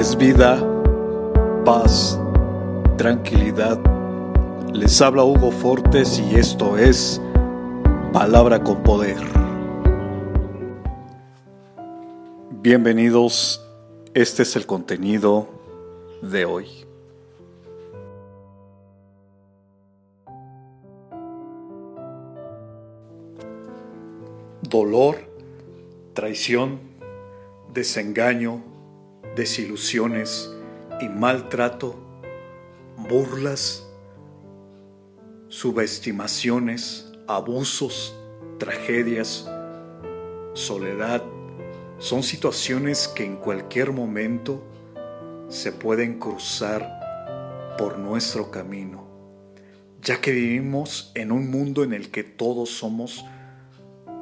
es vida, paz, tranquilidad. Les habla Hugo Fortes y esto es Palabra con Poder. Bienvenidos, este es el contenido de hoy. Dolor, traición, desengaño, desilusiones y maltrato, burlas, subestimaciones, abusos, tragedias, soledad, son situaciones que en cualquier momento se pueden cruzar por nuestro camino, ya que vivimos en un mundo en el que todos somos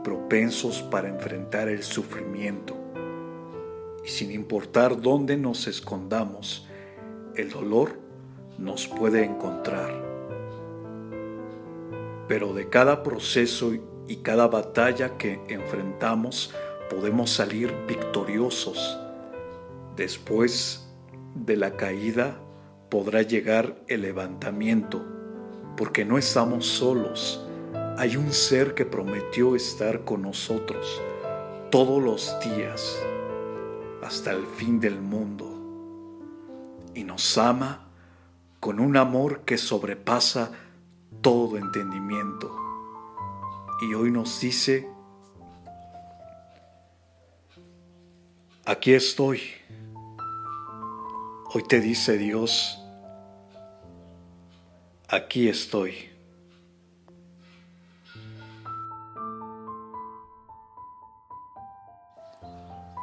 propensos para enfrentar el sufrimiento y sin importar dónde nos escondamos, el dolor nos puede encontrar. Pero de cada proceso y cada batalla que enfrentamos podemos salir victoriosos. Después de la caída podrá llegar el levantamiento, porque no estamos solos. Hay un ser que prometió estar con nosotros todos los días hasta el fin del mundo y nos ama con un amor que sobrepasa todo entendimiento. Y hoy nos dice, aquí estoy. Hoy te dice Dios, aquí estoy.